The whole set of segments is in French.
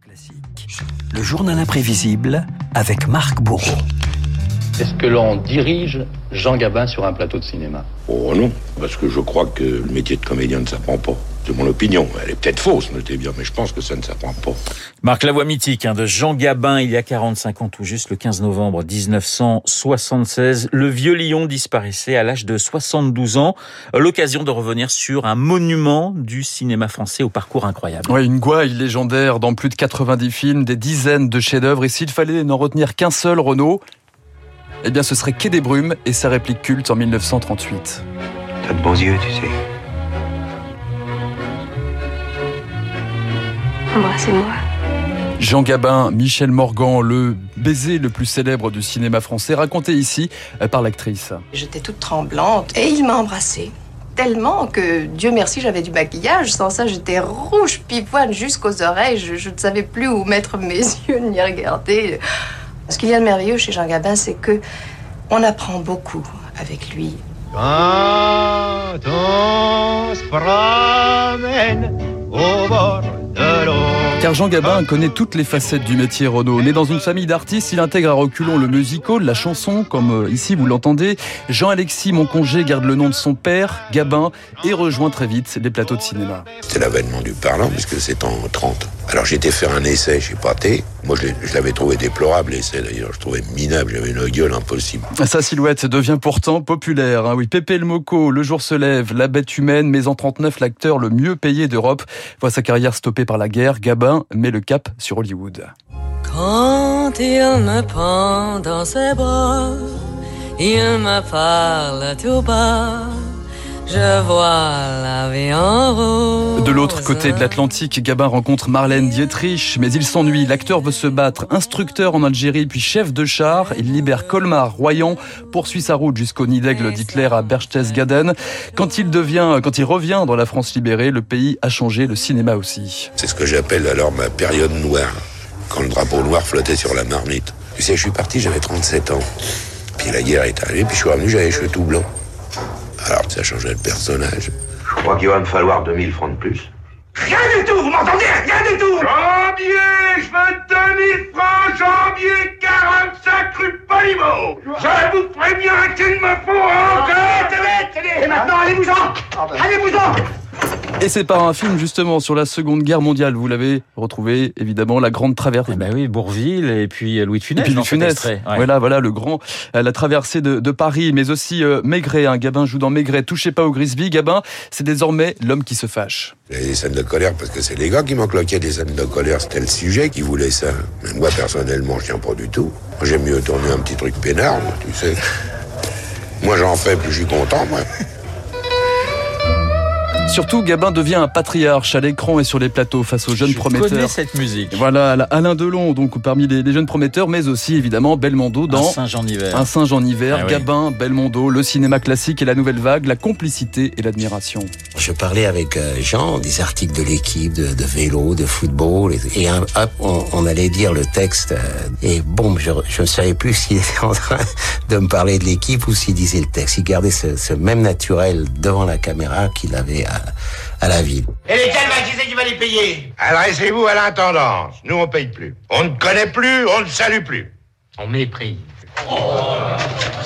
Classique. Le journal imprévisible avec Marc Bourreau. Est-ce que l'on dirige Jean Gabin sur un plateau de cinéma? Oh non, parce que je crois que le métier de comédien ne s'apprend pas. C'est mon opinion. Elle est peut-être fausse, notez bien, mais je pense que ça ne s'apprend pas. Marc, la voix mythique hein, de Jean Gabin, il y a 45 ans tout juste, le 15 novembre 1976. Le vieux lion disparaissait à l'âge de 72 ans. L'occasion de revenir sur un monument du cinéma français au parcours incroyable. Ouais, une gouaille légendaire dans plus de 90 films, des dizaines de chefs-d'œuvre. Et s'il fallait n'en retenir qu'un seul, Renault, eh bien ce serait Quai des Brumes et sa réplique culte en 1938. T'as de beaux yeux, tu sais. Embrassez-moi. Jean Gabin, Michel Morgan, le baiser le plus célèbre du cinéma français, raconté ici euh, par l'actrice. J'étais toute tremblante et il m'a embrassée. Tellement que, Dieu merci, j'avais du maquillage. Sans ça, j'étais rouge pipoine jusqu'aux oreilles. Je, je ne savais plus où mettre mes yeux ni regarder. Ce qu'il y a de merveilleux chez Jean Gabin, c'est que on apprend beaucoup avec lui. Quand on se promène au bord de l'eau. Car Jean Gabin connaît toutes les facettes du métier Renault. Né dans une famille d'artistes, il intègre à reculons le musical, la chanson, comme euh, ici vous l'entendez. Jean-Alexis Monconger garde le nom de son père, Gabin, et rejoint très vite les plateaux de cinéma. C'est l'avènement du parlant, puisque c'est en 30. Alors j'ai été faire un essai chez Pathé. Moi, je l'avais trouvé déplorable, l'essai d'ailleurs. Je trouvais minable, j'avais une gueule impossible. Sa silhouette devient pourtant populaire. hein. Oui, Pépé le Moco, Le jour se lève, La bête humaine, mais en 39, l'acteur le mieux payé d'Europe voit sa carrière stoppée par la guerre. Gabin met le cap sur Hollywood. Quand il me prend dans ses bras, il me parle tout bas. Je vois la vie en rose. De l'autre côté de l'Atlantique, Gabin rencontre Marlène Dietrich, mais il s'ennuie. L'acteur veut se battre. Instructeur en Algérie, puis chef de char, il libère Colmar, Royan, poursuit sa route jusqu'au nid d'aigle d'Hitler à Berchtesgaden. Quand il devient, quand il revient dans la France libérée, le pays a changé, le cinéma aussi. C'est ce que j'appelle alors ma période noire, quand le drapeau noir flottait sur la marmite. Tu sais, je suis parti, j'avais 37 ans. Puis la guerre est arrivée, puis je suis revenu, j'avais les cheveux tout blancs. Alors, ça changeait le personnage. Je crois qu'il va me falloir 2000 francs de plus. Rien du tout, vous m'entendez? Rien du tout! Janvier, je veux 2000 francs, janvier, 45 rue Polimo. Je vous préviens qu'il me faut encore Et maintenant, allez-vous-en. Allez-vous-en Et c'est par un film justement sur la Seconde Guerre mondiale. Vous l'avez retrouvé évidemment, La Grande Traversée. Eh ben oui, Bourville et puis Louis de Funès. Et puis Louis cet Funès. Ouais. Voilà, voilà, le grand, euh, la traversée de, de Paris, mais aussi euh, Maigret. Hein. Gabin joue dans Maigret. Touchez pas au Grisby. Gabin, c'est désormais l'homme qui se fâche. Des scènes de colère parce que c'est les gars qui m'en cloquaient des scènes de colère. C'était le sujet qui voulait ça. Mais moi, personnellement, je tiens pas du tout. Moi, j'aime mieux tourner un petit truc peinard, moi, tu sais. Moi, j'en fais, plus je suis content, moi. Surtout, Gabin devient un patriarche à l'écran et sur les plateaux face aux jeunes Je connais prometteurs. cette musique. Voilà, Alain Delon, donc parmi les, les jeunes prometteurs, mais aussi évidemment Belmondo dans Un Saint-Jean d'hiver. Un Saint-Jean hiver, Ah oui. Gabin, Belmondo, le cinéma classique et la nouvelle vague, la complicité et l'admiration. Je parlais avec euh, Jean des articles de l'équipe, de, de vélo, de football, et, et un- hop, on, on allait dire le texte. euh, et bon, je je ne savais plus s'il était en train de me parler de l'équipe ou s'il disait le texte. Il gardait ce, ce même naturel devant la caméra qu'il avait à, à la ville. Et lesquels, bah, qui c'est qui va les payer? Adressez-vous à l'intendance. Nous, on paye plus. On ne connaît plus, on ne salue plus. On méprise. Serais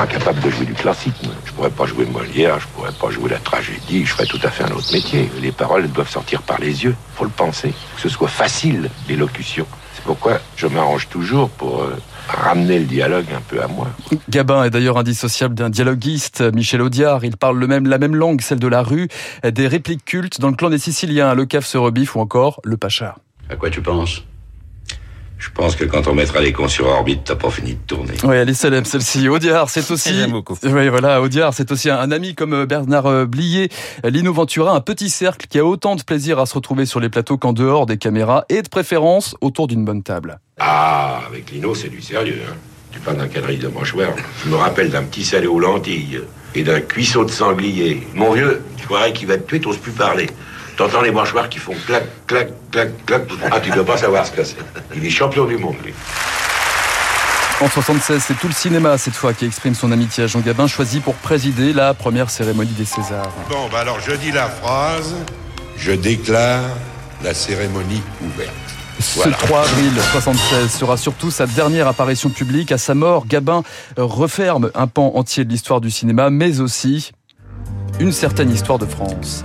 incapable de jouer du classique. Je pourrais pas jouer Molière, je pourrais pas jouer la tragédie, je ferais tout à fait un autre métier. Les paroles elles doivent sortir par les yeux, faut le penser. Que ce soit facile, l'élocution. C'est pourquoi je m'arrange toujours pour euh, ramener le dialogue un peu à moi. Gabin est d'ailleurs indissociable d'un dialoguiste, Michel Audiard. Il parle le même, la même langue, celle de la rue, des répliques cultes dans le clan des Siciliens, le caf se rebiffe ou encore le Pacha. À quoi tu penses? Je pense que quand on mettra les cons sur orbite, t'as pas fini de tourner. Oui, elle est célèbre celle-ci. Audiard, c'est aussi. Oui, voilà, Audiard, c'est aussi un, un ami comme euh, Bernard euh, Blier, Lino Ventura, un petit cercle qui a autant de plaisir à se retrouver sur les plateaux qu'en dehors des caméras et de préférence autour d'une bonne table. Ah, avec Lino, c'est du sérieux. Hein. Tu parles d'un quadrille de mâchoire. Je me rappelle d'un petit salé aux lentilles et d'un cuisseau de sanglier. Mon vieux, tu croirais qu'il va te tuer, t'oses plus parler. T'entends les mâchoires qui font clac, clac, clac, clac. Ah, tu dois pas savoir ce que c'est. Il est champion du monde, lui. En 76, c'est tout le cinéma cette fois qui exprime son amitié à Jean Gabin, choisi pour présider la première cérémonie des Césars. Bon, bah alors je dis la phrase. Je déclare la cérémonie ouverte. Ce 3 avril 76 sera surtout sa dernière apparition publique. À sa mort, Gabin referme un pan entier de l'histoire du cinéma, mais aussi une certaine histoire de France.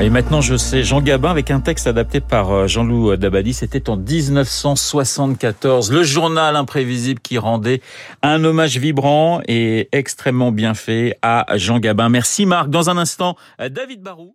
Et maintenant, je sais, Jean Gabin, avec un texte adapté par euh, Jean-Loup Dabadi, c'était en 1974, le journal imprévisible qui rendait un hommage vibrant et extrêmement bien fait à Jean Gabin. Merci Marc. Dans un instant, David Barou